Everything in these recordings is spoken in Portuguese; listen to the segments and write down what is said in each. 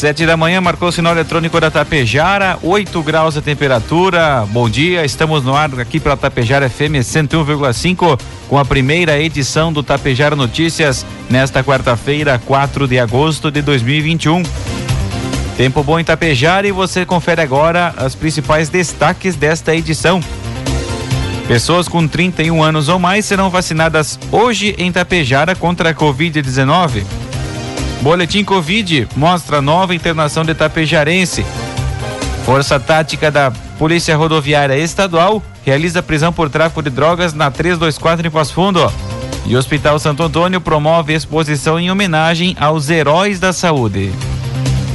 Sete da manhã marcou o sinal eletrônico da Tapejara, 8 graus a temperatura. Bom dia, estamos no ar aqui pela Tapejara FM 101,5 com a primeira edição do Tapejara Notícias nesta quarta-feira, 4 de agosto de 2021. Tempo bom em Tapejara e você confere agora os principais destaques desta edição. Pessoas com 31 anos ou mais serão vacinadas hoje em Tapejara contra a Covid-19. Boletim Covid mostra nova internação de tapejarense. Força Tática da Polícia Rodoviária Estadual realiza prisão por tráfico de drogas na 324 em Passo Fundo. E Hospital Santo Antônio promove exposição em homenagem aos heróis da saúde.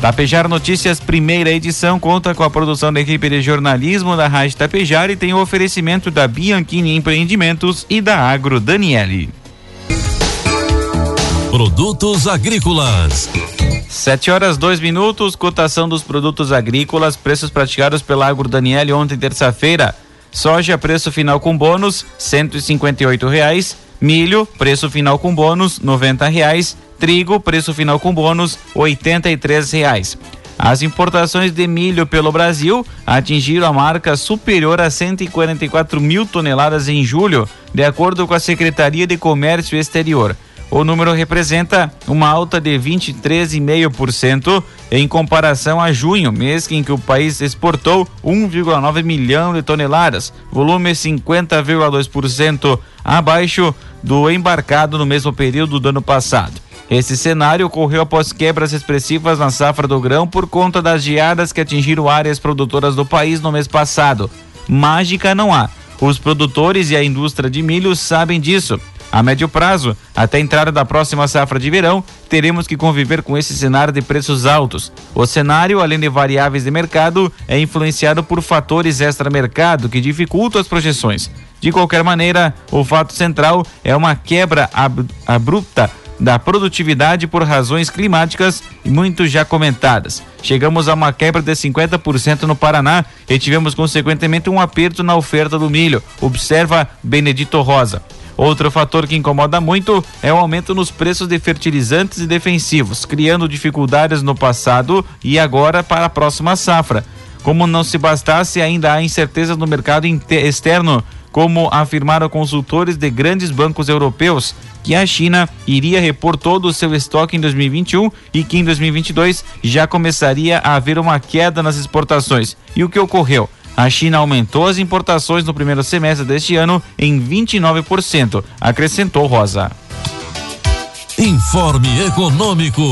Tapejar Notícias, primeira edição, conta com a produção da equipe de jornalismo da Rádio Tapejar e tem o oferecimento da Bianchini Empreendimentos e da Agro Daniele. Produtos agrícolas. Sete horas, dois minutos, cotação dos produtos agrícolas, preços praticados pela Agro Daniele ontem, terça-feira. Soja, preço final com bônus, cento e reais. Milho, preço final com bônus, noventa reais. Trigo, preço final com bônus, oitenta e reais. As importações de milho pelo Brasil atingiram a marca superior a 144 mil toneladas em julho, de acordo com a Secretaria de Comércio Exterior. O número representa uma alta de 23,5% em comparação a junho, mês em que o país exportou 1,9 milhão de toneladas, volume 50,2% abaixo do embarcado no mesmo período do ano passado. Esse cenário ocorreu após quebras expressivas na safra do grão por conta das geadas que atingiram áreas produtoras do país no mês passado. Mágica não há. Os produtores e a indústria de milho sabem disso. A médio prazo, até a entrada da próxima safra de verão, teremos que conviver com esse cenário de preços altos. O cenário, além de variáveis de mercado, é influenciado por fatores extra-mercado que dificultam as projeções. De qualquer maneira, o fato central é uma quebra ab abrupta da produtividade por razões climáticas muito já comentadas. Chegamos a uma quebra de 50% no Paraná e tivemos consequentemente um aperto na oferta do milho, observa Benedito Rosa. Outro fator que incomoda muito é o aumento nos preços de fertilizantes e defensivos, criando dificuldades no passado e agora para a próxima safra. Como não se bastasse, ainda há incerteza no mercado externo, como afirmaram consultores de grandes bancos europeus, que a China iria repor todo o seu estoque em 2021 e que em 2022 já começaria a haver uma queda nas exportações. E o que ocorreu? A China aumentou as importações no primeiro semestre deste ano em 29%, acrescentou Rosa. Informe Econômico.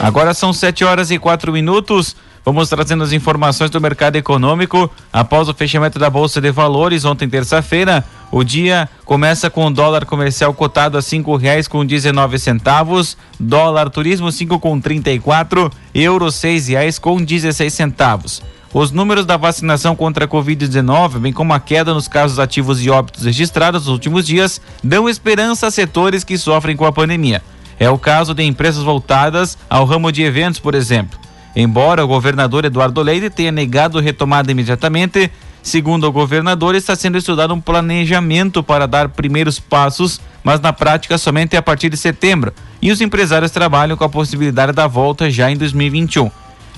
Agora são 7 horas e quatro minutos. Vamos trazendo as informações do mercado econômico. Após o fechamento da Bolsa de Valores ontem terça-feira, o dia começa com o dólar comercial cotado a cinco reais com dezenove centavos, dólar turismo cinco com trinta e quatro, euro seis reais com dezesseis centavos. Os números da vacinação contra a Covid-19, bem como a queda nos casos ativos e óbitos registrados nos últimos dias, dão esperança a setores que sofrem com a pandemia. É o caso de empresas voltadas ao ramo de eventos, por exemplo. Embora o governador Eduardo Leite tenha negado retomada imediatamente, segundo o governador, está sendo estudado um planejamento para dar primeiros passos, mas na prática somente a partir de setembro. E os empresários trabalham com a possibilidade da volta já em 2021.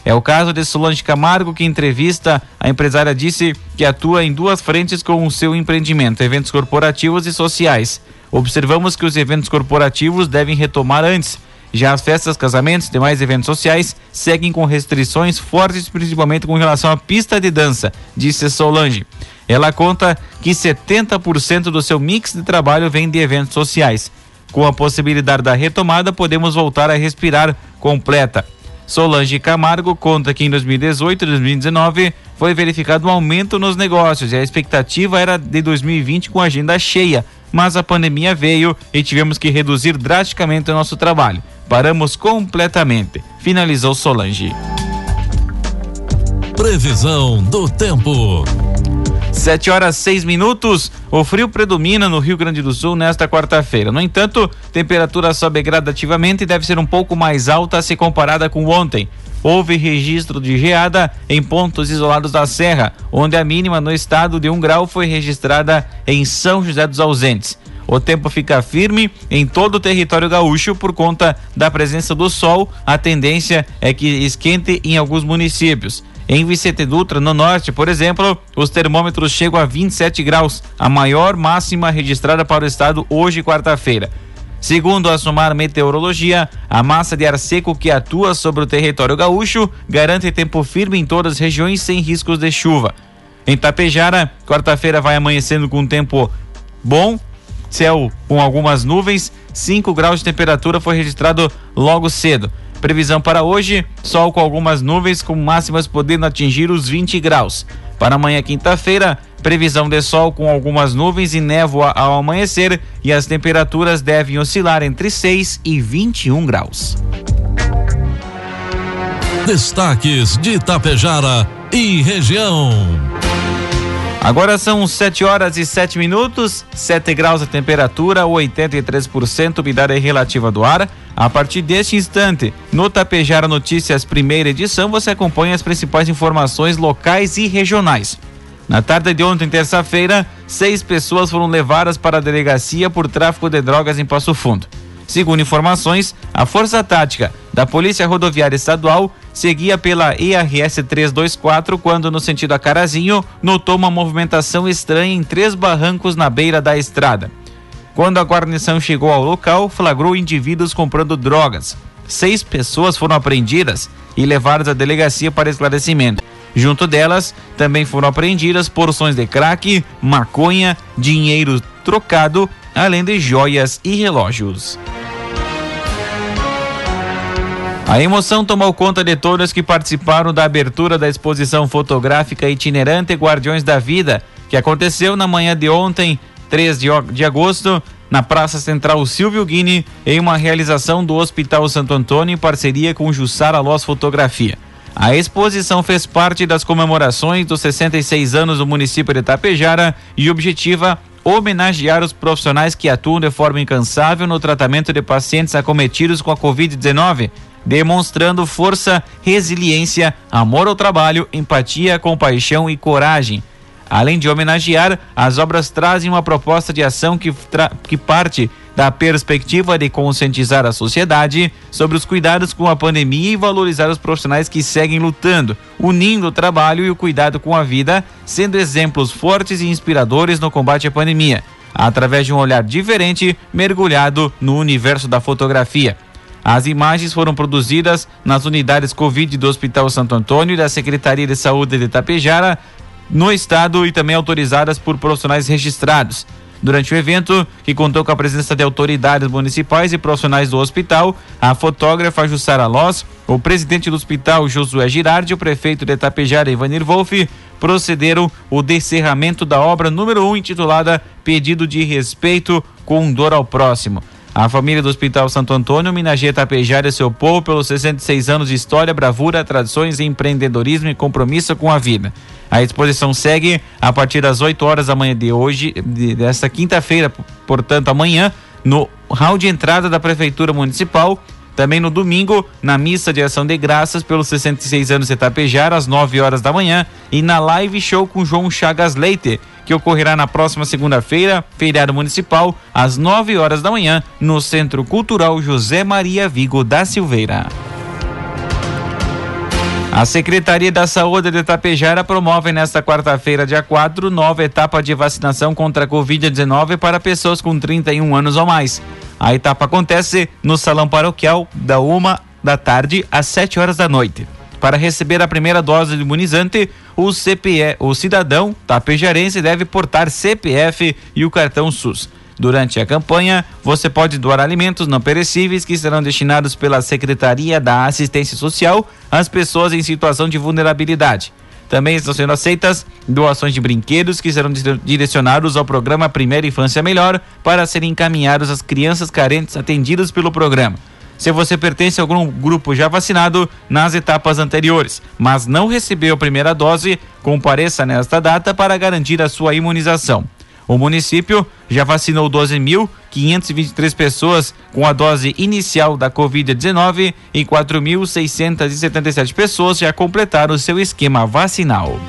É o caso de Solange Camargo, que em entrevista a empresária disse que atua em duas frentes com o seu empreendimento, eventos corporativos e sociais. Observamos que os eventos corporativos devem retomar antes. Já as festas, casamentos e demais eventos sociais seguem com restrições fortes, principalmente com relação à pista de dança, disse Solange. Ela conta que 70% do seu mix de trabalho vem de eventos sociais. Com a possibilidade da retomada, podemos voltar a respirar completa. Solange Camargo conta que em 2018 e 2019 foi verificado um aumento nos negócios e a expectativa era de 2020 com agenda cheia, mas a pandemia veio e tivemos que reduzir drasticamente o nosso trabalho. Paramos completamente, finalizou Solange. Previsão do tempo. 7 horas 6 minutos. O frio predomina no Rio Grande do Sul nesta quarta-feira. No entanto, temperatura sobe gradativamente e deve ser um pouco mais alta se comparada com ontem. Houve registro de geada em pontos isolados da Serra, onde a mínima no estado de um grau foi registrada em São José dos Ausentes. O tempo fica firme em todo o território gaúcho por conta da presença do sol. A tendência é que esquente em alguns municípios. Em Vicente Dutra, no norte, por exemplo, os termômetros chegam a 27 graus, a maior máxima registrada para o estado hoje, quarta-feira. Segundo a Sumar Meteorologia, a massa de ar seco que atua sobre o território gaúcho garante tempo firme em todas as regiões sem riscos de chuva. Em Tapejara, quarta-feira vai amanhecendo com tempo bom, céu com algumas nuvens, 5 graus de temperatura foi registrado logo cedo. Previsão para hoje: sol com algumas nuvens, com máximas podendo atingir os 20 graus. Para amanhã, quinta-feira, previsão de sol com algumas nuvens e névoa ao amanhecer e as temperaturas devem oscilar entre 6 e 21 graus. Destaques de Itapejara e região. Agora são 7 horas e 7 minutos, 7 graus a temperatura, 83% umidade relativa do ar. A partir deste instante, no Tapejara Notícias, primeira edição, você acompanha as principais informações locais e regionais. Na tarde de ontem, terça-feira, seis pessoas foram levadas para a delegacia por tráfico de drogas em Passo Fundo. Segundo informações, a Força Tática da Polícia Rodoviária Estadual seguia pela ERS 324 quando, no sentido a Carazinho, notou uma movimentação estranha em três barrancos na beira da estrada. Quando a guarnição chegou ao local, flagrou indivíduos comprando drogas. Seis pessoas foram apreendidas e levadas à delegacia para esclarecimento. Junto delas, também foram apreendidas porções de crack, maconha, dinheiro trocado, além de joias e relógios. A emoção tomou conta de todos que participaram da abertura da exposição fotográfica itinerante Guardiões da Vida, que aconteceu na manhã de ontem, 3 de, agosto, na Praça Central Silvio Guini, em uma realização do Hospital Santo Antônio em parceria com Jussara Loz Fotografia. A exposição fez parte das comemorações dos 66 anos do município de Itapejara e objetiva homenagear os profissionais que atuam de forma incansável no tratamento de pacientes acometidos com a Covid-19, demonstrando força, resiliência, amor ao trabalho, empatia, compaixão e coragem. Além de homenagear, as obras trazem uma proposta de ação que, que parte da perspectiva de conscientizar a sociedade sobre os cuidados com a pandemia e valorizar os profissionais que seguem lutando, unindo o trabalho e o cuidado com a vida, sendo exemplos fortes e inspiradores no combate à pandemia, através de um olhar diferente, mergulhado no universo da fotografia. As imagens foram produzidas nas unidades Covid do Hospital Santo Antônio e da Secretaria de Saúde de Itapejara, no estado e também autorizadas por profissionais registrados. Durante o evento, que contou com a presença de autoridades municipais e profissionais do hospital, a fotógrafa Jussara Loss, o presidente do hospital Josué Girardi e o prefeito de Itapejara Ivanir Wolff procederam o descerramento da obra número 1 um, intitulada Pedido de Respeito com Dor ao Próximo. A família do Hospital Santo Antônio homenageia Tapejara e seu povo pelos 66 anos de história, bravura, tradições, empreendedorismo e compromisso com a vida. A exposição segue a partir das 8 horas da manhã de hoje, de, desta quinta-feira, portanto, amanhã, no hall de entrada da Prefeitura Municipal. Também no domingo, na missa de ação de graças pelos 66 anos de Tapejara, às 9 horas da manhã, e na live show com João Chagas Leite, que ocorrerá na próxima segunda-feira, feriado municipal, às 9 horas da manhã, no Centro Cultural José Maria Vigo da Silveira. A Secretaria da Saúde de Itapejara promove nesta quarta-feira, dia 4, nova etapa de vacinação contra a Covid-19 para pessoas com 31 anos ou mais. A etapa acontece no Salão Paroquial, da uma da tarde às 7 horas da noite. Para receber a primeira dose de imunizante, o CPE, o cidadão tapejarense deve portar CPF e o cartão SUS. Durante a campanha, você pode doar alimentos não perecíveis que serão destinados pela Secretaria da Assistência Social às pessoas em situação de vulnerabilidade. Também estão sendo aceitas doações de brinquedos que serão direcionados ao programa Primeira Infância Melhor para serem encaminhados às crianças carentes atendidas pelo programa. se você pertence a algum grupo já vacinado nas etapas anteriores, mas não recebeu a primeira dose, compareça nesta data para garantir a sua imunização. O município já vacinou 12.523 pessoas com a dose inicial da Covid-19 e 4.677 pessoas já completaram seu esquema vacinal.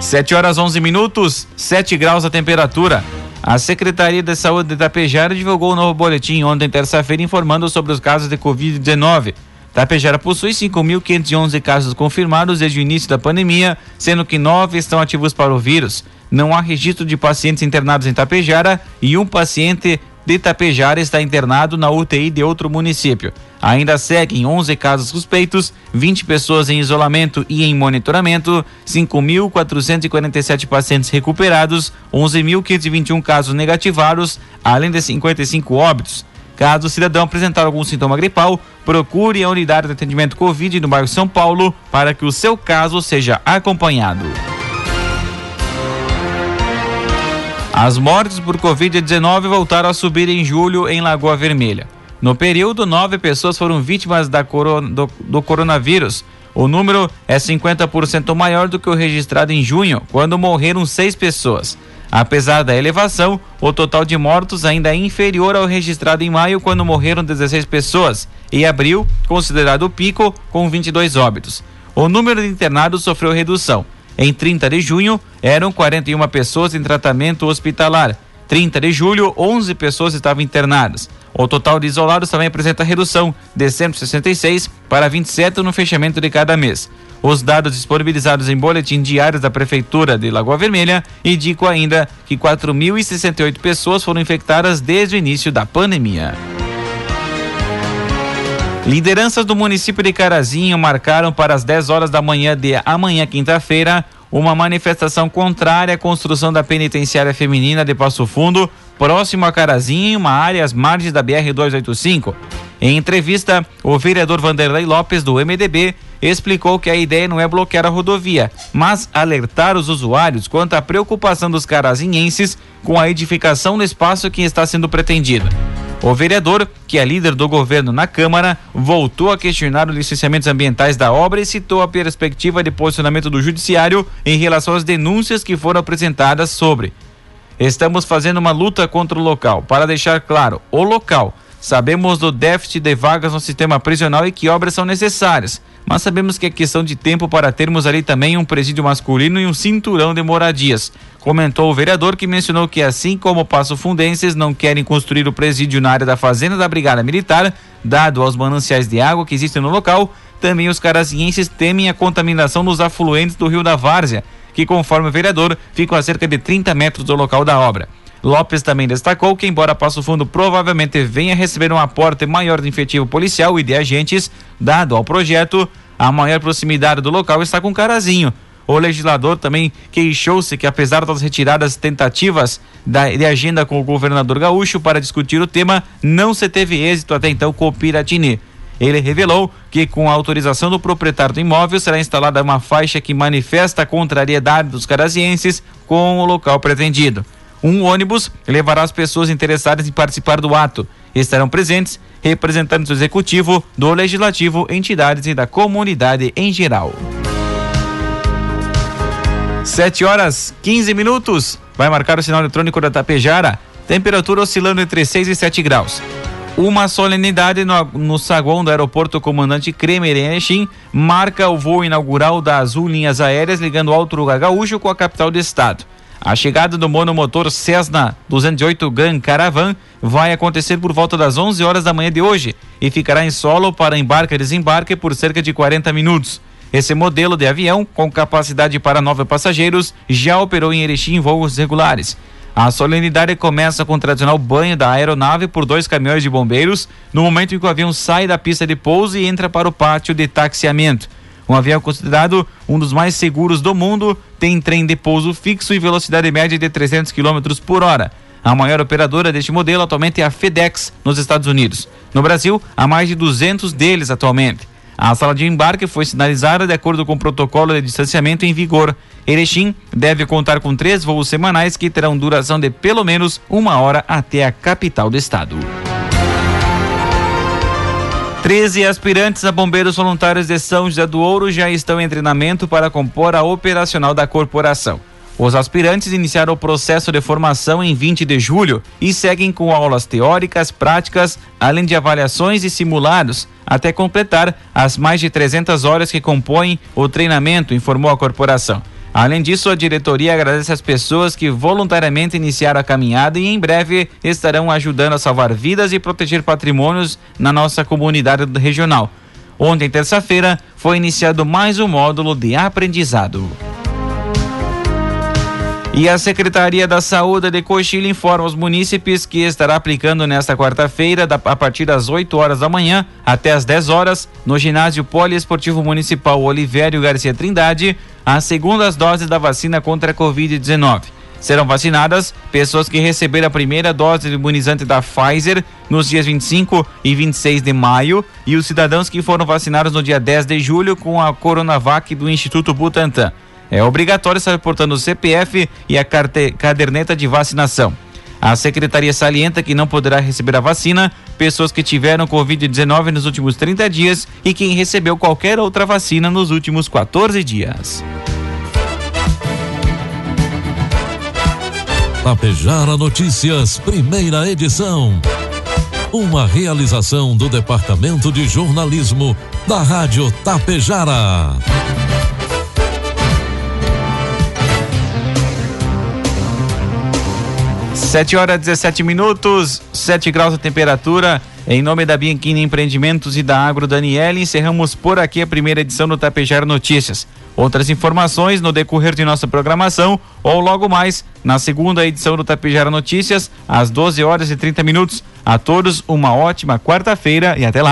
7 horas 11 minutos, 7 graus a temperatura. A Secretaria de Saúde de Itapejara divulgou um novo boletim ontem, terça-feira, informando sobre os casos de Covid-19. Tapejara possui 5.511 casos confirmados desde o início da pandemia, sendo que nove estão ativos para o vírus. Não há registro de pacientes internados em Tapejara e um paciente de Tapejara está internado na UTI de outro município. Ainda seguem 11 casos suspeitos, 20 pessoas em isolamento e em monitoramento, 5.447 pacientes recuperados, 11.521 casos negativados, além de 55 óbitos. Caso o cidadão apresentar algum sintoma gripal, procure a unidade de atendimento Covid no bairro São Paulo para que o seu caso seja acompanhado. As mortes por Covid-19 voltaram a subir em julho em Lagoa Vermelha. No período, nove pessoas foram vítimas corona, do, do coronavírus. O número é 50% maior do que o registrado em junho, quando morreram seis pessoas. Apesar da elevação, o total de mortos ainda é inferior ao registrado em maio, quando morreram 16 pessoas, e abril, considerado o pico, com 22 óbitos. O número de internados sofreu redução. Em 30 de junho, eram 41 pessoas em tratamento hospitalar. 30 de julho, 11 pessoas estavam internadas. O total de isolados também apresenta redução de 166 para 27 no fechamento de cada mês. Os dados disponibilizados em boletim diário da Prefeitura de Lagoa Vermelha indicam ainda que 4.068 pessoas foram infectadas desde o início da pandemia. Lideranças do município de Carazinho marcaram para as 10 horas da manhã de amanhã, quinta-feira, uma manifestação contrária à construção da penitenciária feminina de Passo Fundo, próximo a Carazinho, em uma área às margens da BR-285. Em entrevista, o vereador Vanderlei Lopes, do MDB, explicou que a ideia não é bloquear a rodovia, mas alertar os usuários quanto à preocupação dos carazinhenses com a edificação no espaço que está sendo pretendido. O vereador, que é líder do governo na Câmara, voltou a questionar os licenciamentos ambientais da obra e citou a perspectiva de posicionamento do Judiciário em relação às denúncias que foram apresentadas sobre. Estamos fazendo uma luta contra o local. Para deixar claro, o local. Sabemos do déficit de vagas no sistema prisional e que obras são necessárias mas sabemos que é questão de tempo para termos ali também um presídio masculino e um cinturão de moradias. Comentou o vereador que mencionou que, assim como Passo Fundenses não querem construir o presídio na área da fazenda da Brigada Militar, dado aos mananciais de água que existem no local, também os carazienses temem a contaminação nos afluentes do Rio da Várzea, que, conforme o vereador, ficam a cerca de 30 metros do local da obra. Lopes também destacou que, embora Passo Fundo provavelmente venha receber um aporte maior de efetivo policial e de agentes, dado ao projeto, a maior proximidade do local está com Carazinho. O legislador também queixou-se que, apesar das retiradas tentativas da, de agenda com o governador gaúcho para discutir o tema, não se teve êxito até então com o Piratini. Ele revelou que, com a autorização do proprietário do imóvel, será instalada uma faixa que manifesta a contrariedade dos carazienses com o local pretendido. Um ônibus levará as pessoas interessadas em participar do ato. Estarão presentes representantes do executivo, do legislativo, entidades e da comunidade em geral. 7 horas 15 minutos. Vai marcar o sinal eletrônico da Tapejara. Temperatura oscilando entre 6 e 7 graus. Uma solenidade no, no saguão do aeroporto Comandante Kremer em Erechim marca o voo inaugural da Azul Linhas Aéreas ligando Alto Lugar Gaúcho com a capital do estado. A chegada do monomotor Cessna 208 Gran Caravan vai acontecer por volta das 11 horas da manhã de hoje e ficará em solo para embarque e desembarque por cerca de 40 minutos. Esse modelo de avião, com capacidade para nove passageiros, já operou em Erechim em voos regulares. A solenidade começa com o tradicional banho da aeronave por dois caminhões de bombeiros, no momento em que o avião sai da pista de pouso e entra para o pátio de taxiamento. Um avião considerado um dos mais seguros do mundo, tem trem de pouso fixo e velocidade média de 300 km por hora. A maior operadora deste modelo atualmente é a FedEx, nos Estados Unidos. No Brasil, há mais de 200 deles atualmente. A sala de embarque foi sinalizada de acordo com o protocolo de distanciamento em vigor. Erechim deve contar com três voos semanais que terão duração de pelo menos uma hora até a capital do estado. 13 aspirantes a bombeiros voluntários de São José do Ouro já estão em treinamento para compor a operacional da corporação. Os aspirantes iniciaram o processo de formação em 20 de julho e seguem com aulas teóricas, práticas, além de avaliações e simulados, até completar as mais de 300 horas que compõem o treinamento, informou a corporação. Além disso, a diretoria agradece às pessoas que voluntariamente iniciaram a caminhada e em breve estarão ajudando a salvar vidas e proteger patrimônios na nossa comunidade regional. Ontem, terça-feira, foi iniciado mais um módulo de aprendizado. E a Secretaria da Saúde de Coxilha informa os munícipes que estará aplicando nesta quarta-feira, a partir das 8 horas da manhã até as 10 horas, no ginásio Poliesportivo Municipal Olivério Garcia Trindade, as segundas doses da vacina contra a Covid-19. Serão vacinadas pessoas que receberam a primeira dose do imunizante da Pfizer nos dias 25 e 26 de maio e os cidadãos que foram vacinados no dia 10 de julho com a Coronavac do Instituto Butantan. É obrigatório estar portando o CPF e a caderneta de vacinação. A secretaria salienta que não poderá receber a vacina pessoas que tiveram Covid-19 nos últimos 30 dias e quem recebeu qualquer outra vacina nos últimos 14 dias. Tapejara Notícias, primeira edição. Uma realização do Departamento de Jornalismo da Rádio Tapejara. Sete horas 17 minutos, 7 graus de temperatura. Em nome da Bianchini Empreendimentos e da Agro Daniele, encerramos por aqui a primeira edição do Tapejar Notícias. Outras informações no decorrer de nossa programação ou logo mais na segunda edição do Tapejar Notícias, às 12 horas e 30 minutos. A todos uma ótima quarta-feira e até lá.